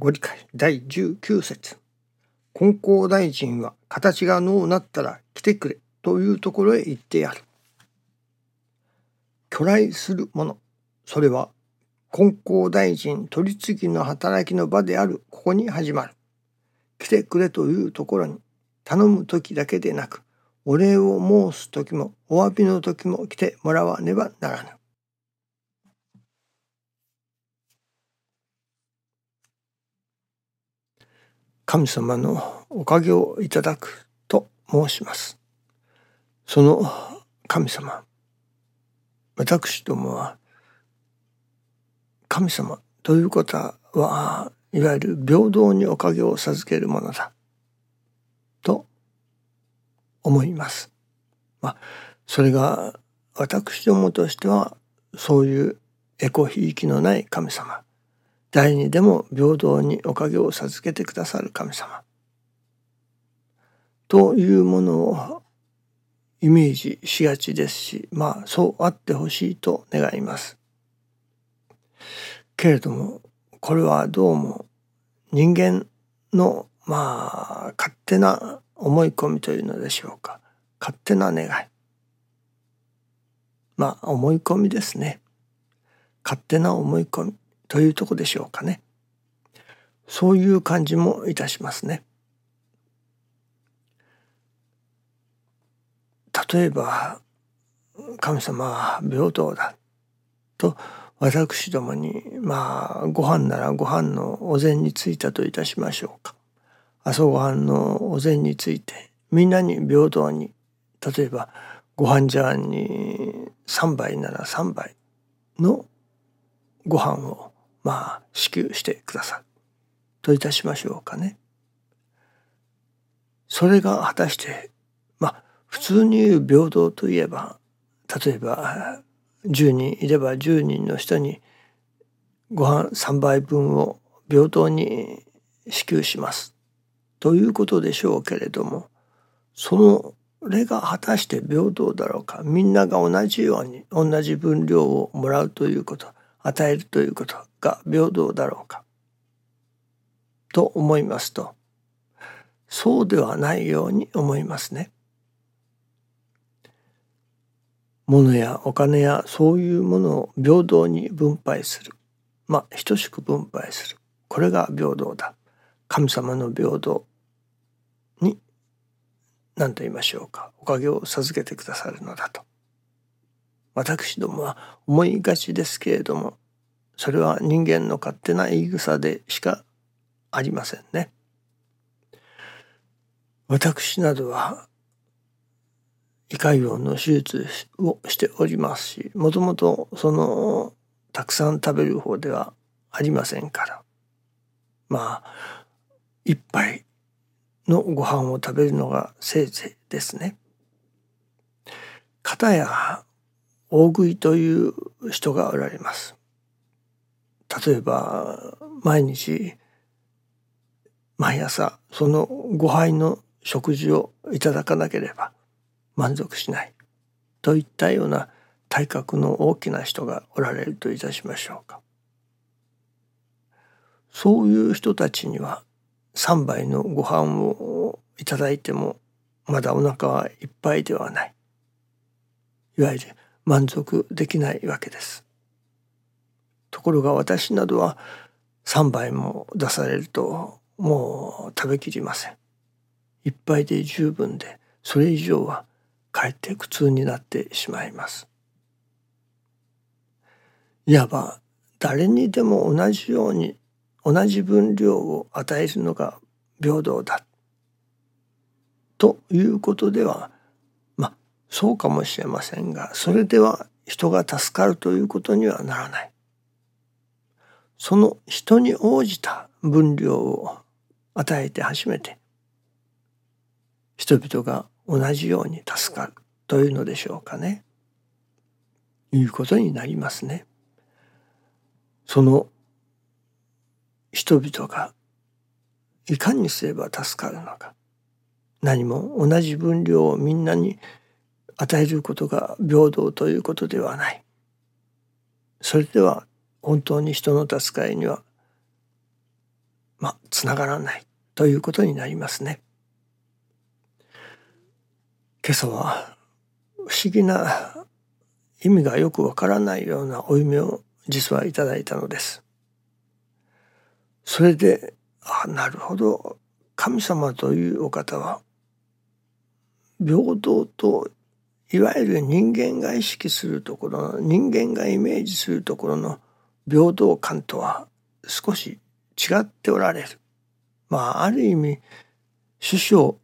ご理解第19節金光大臣は形がのうなったら来てくれというところへ行ってやる。巨来するもの、それは金光大臣取り次ぎの働きの場であるここに始まる。来てくれというところに頼む時だけでなく、お礼を申す時もお詫びの時も来てもらわねばならぬ。神様のおかげをいただくと申します。その神様、私どもは神様ということはいわゆる平等におかげを授けるものだと思います。まあそれが私どもとしてはそういうエコひいきのない神様誰にでも平等におかげを授けてくださる神様。というものをイメージしがちですしまあそうあってほしいと願います。けれどもこれはどうも人間のまあ勝手な思い込みというのでしょうか。勝手な願い。まあ思い込みですね。勝手な思い込み。というとこでしょうかね。そういう感じもいたしますね。例えば神様は平等だと私どもにまあご飯ならご飯のお膳についたといたしましょうか朝ごはんのお膳についてみんなに平等に例えばご飯茶碗に3杯なら3杯のご飯をまあ支給してくださるといたしましょうかね。それが果たしてまあ普通に言う平等といえば例えば10人いれば10人の人にご飯3杯分を平等に支給します。ということでしょうけれどもそのれが果たして平等だろうか。みんなが同じように同じ分量をもらうということ与えるということ。が平等だろうか。と思いますと。そうではないように思いますね。物やお金やそういうものを平等に分配する。まあ等しく分配する。これが平等だ。神様の平等に何と言いましょうか。おかげを授けてくださるのだと。私どもは思いがちですけれどもそれは人間の勝手な言い草でしかありませんね。私などは胃潰瘍の手術をしておりますしもともとそのたくさん食べる方ではありませんからまあ一杯のご飯を食べるのがせいぜいですね。片や大食いという人がおられます。例えば毎日毎朝その5杯の食事をいただかなければ満足しないといったような体格の大きな人がおられるといたしましょうか。そういう人たちには3杯のご飯をいただいてもまだお腹はいっぱいではない。いわゆる満足できないわけです。ところが私などは3杯も出されるともう食べきりません。一杯で十分でそれ以上はかえって苦痛になってしまいます。いわば誰にでも同じように同じ分量を与えるのが平等だということではまあそうかもしれませんがそれでは人が助かるということにはならない。その人に応じた分量を与えて初めて人々が同じように助かるというのでしょうかね。いうことになりますね。その人々がいかにすれば助かるのか何も同じ分量をみんなに与えることが平等ということではない。それでは本当に人の助かりにはまあつながらないということになりますね。今朝は不思議な意味がよくわからないようなお夢を実はいただいたのです。それであなるほど神様というお方は平等といわゆる人間が意識するところの人間がイメージするところの平等感とは少し違っておられる。まあある意味師匠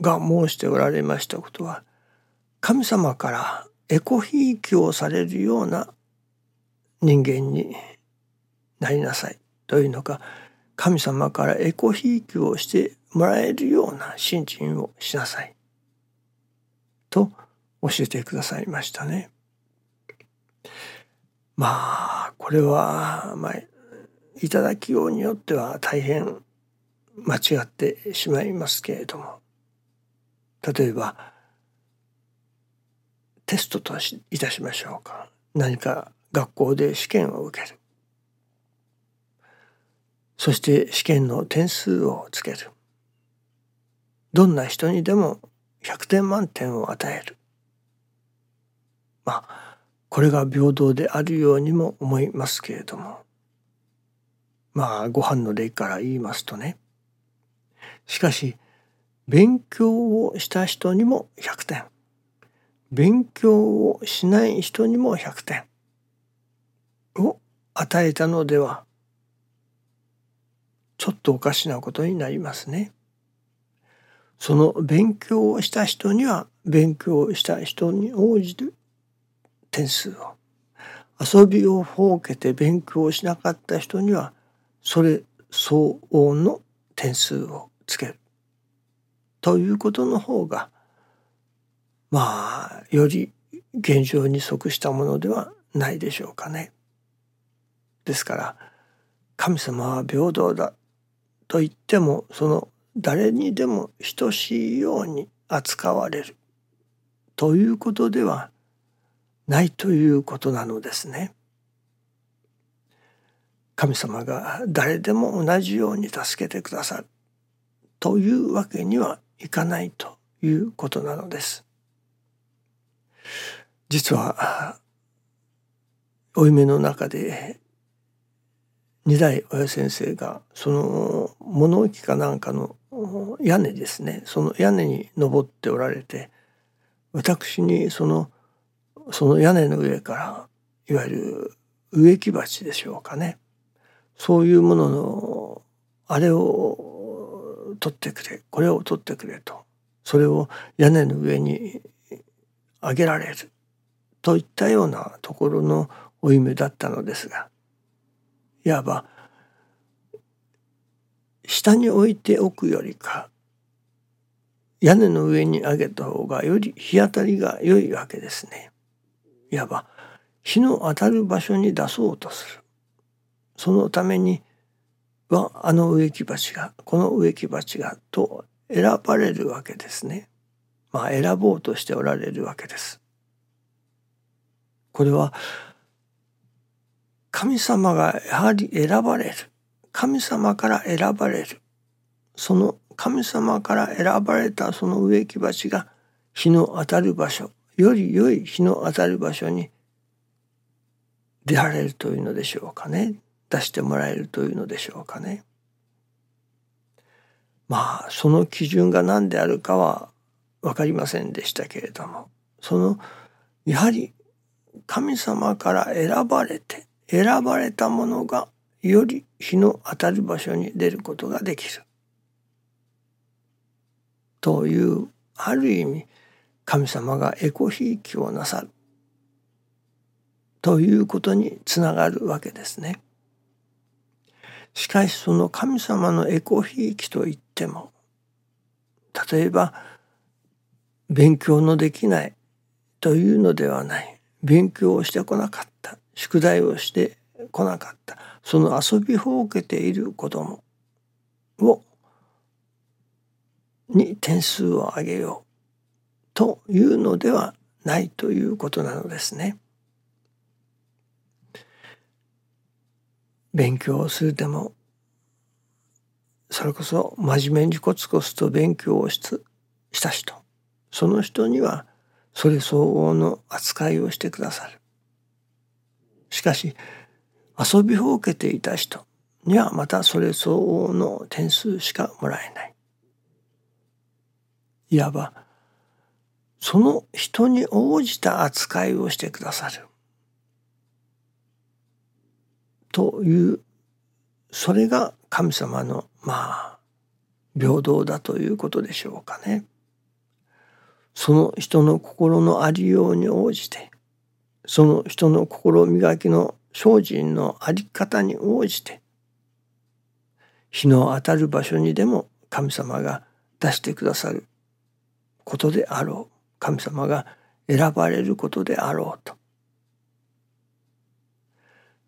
が申しておられましたことは神様からエコひいきをされるような人間になりなさいというのか神様からエコひいきをしてもらえるような信心をしなさいと教えてくださいましたね。まあこれは、まあ、いただきようによっては大変間違ってしまいますけれども。例えばテストといたしましょうか。何か学校で試験を受ける。そして試験の点数をつける。どんな人にでも100点満点を与える。まあこれが平等であるようにも思いますけれども。まあご飯の例から言いますとね。しかし勉強をした人にも100点。勉強をしない人にも100点。を与えたのではちょっとおかしなことになりますね。その勉強をした人には勉強した人に応じる点数を遊びを設けて勉強をしなかった人にはそれ相応の点数をつけるということの方がまあより現状に即したものではないでしょうかね。ですから神様は平等だと言ってもその誰にでも等しいように扱われるということではないということなのですね。神様が誰でも同じように助けてくださるというわけにはいかないということなのです。実はお夢の中で二代親先生がその物置かなんかの屋根ですねその屋根に登っておられて私にそのその屋根の上からいわゆる植木鉢でしょうかね。そういうもののあれを取ってくれこれを取ってくれと。それを屋根の上にあげられるといったようなところのお夢だったのですが。いわば下に置いておくよりか屋根の上に上げた方がより日当たりが良いわけですね。いわば日の当たる場所に出そうとする。そのためにはあの植木鉢がこの植木鉢がと選ばれるわけですね。まあ選ぼうとしておられるわけです。これは神様がやはり選ばれる神様から選ばれるその神様から選ばれたその植木鉢が日の当たる場所より良い日の当たる場所に出られるというのでしょうかね出してもらえるというのでしょうかね。まあその基準が何であるかは分かりませんでしたけれどもそのやはり神様から選ばれて選ばれたものがより日の当たる場所に出ることができる。というある意味神様がエコひいきをなさる。ということにつながるわけですね。しかしその神様のエコひいきといっても例えば勉強のできないというのではない。勉強をしてこなかった。宿題をしてこなかった。その遊びほうけている子供をに点数を上げよう。というのではないということなのですね。勉強をするでもそれこそ真面目にコツコツと勉強をした人その人にはそれ相応の扱いをしてくださる。しかし遊びほうけていた人にはまたそれ相応の点数しかもらえない。いわばその人に応じた扱いをしてくださる。というそれが神様のまあ平等だということでしょうかね。その人の心のありように応じてその人の心磨きの精進のあり方に応じて日の当たる場所にでも神様が出してくださることであろう神様が選ばれることであろうと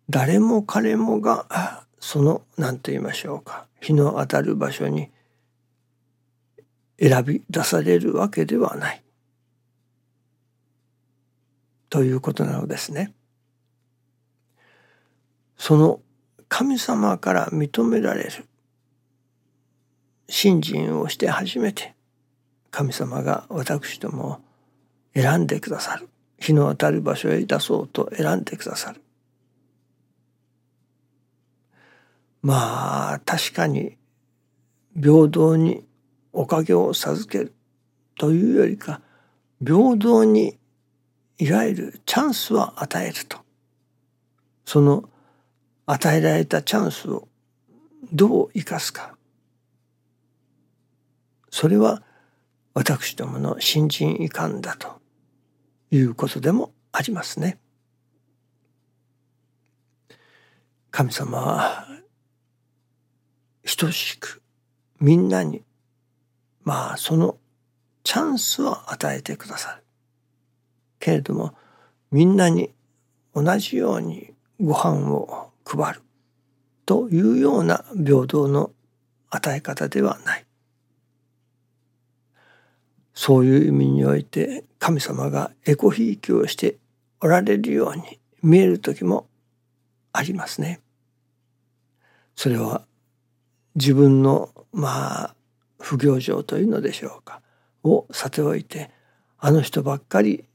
誰も彼もがその何と言いましょうか日の当たる場所に選び出されるわけではない。ということなのですね。その神様から認められる信心をして初めて神様が私どもを選んでくださる。日の当たる場所へ出そうと選んでくださる。まあ確かに平等におかげを授けるというよりか平等にいわゆるチャンスを与えると。その与えられたチャンスをどう生かすか。それは私どもの新人遺憾だということでもありますね。神様は等しくみんなにまあそのチャンスを与えてくださる。けれどもみんなに同じようにご飯を配るというような平等の与え方ではない。そういう意味において神様がエコひいきをしておられるように見える時もありますね。それは自分のまあ不行状というのでしょうかをさておいてあの人ばっかり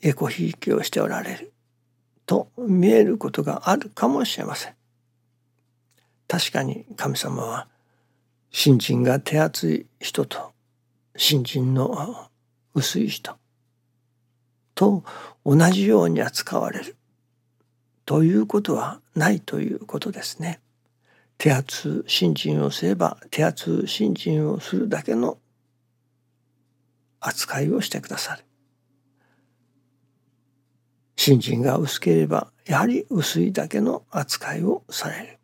エコひいきをしておられると見えることがあるかもしれません。確かに神様は信心が手厚い人と信心の薄い人と同じように扱われるということはないということですね。手厚信心をすれば手厚信心をするだけの扱いをしてくださる。信心が薄ければやはり薄いだけの扱いをされる。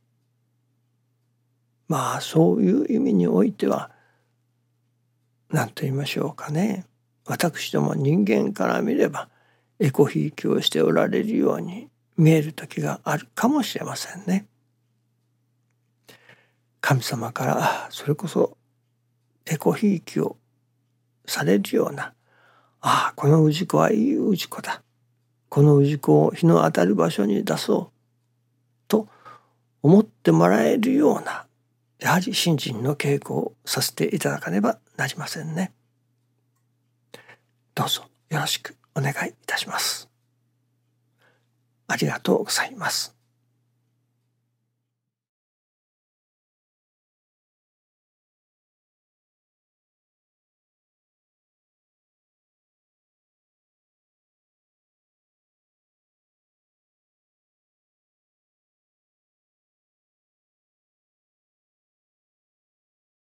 まあそういう意味においては何と言いましょうかね私ども人間から見ればエコひいきをしておられるように見える時があるかもしれませんね。神様からそれこそエコひいきをされるようなああこの氏子はいい氏子だこの氏子を日の当たる場所に出そうと思ってもらえるようなやはり信心の稽古をさせていただかねばなりませんね。どうぞよろしくお願いいたします。ありがとうございます。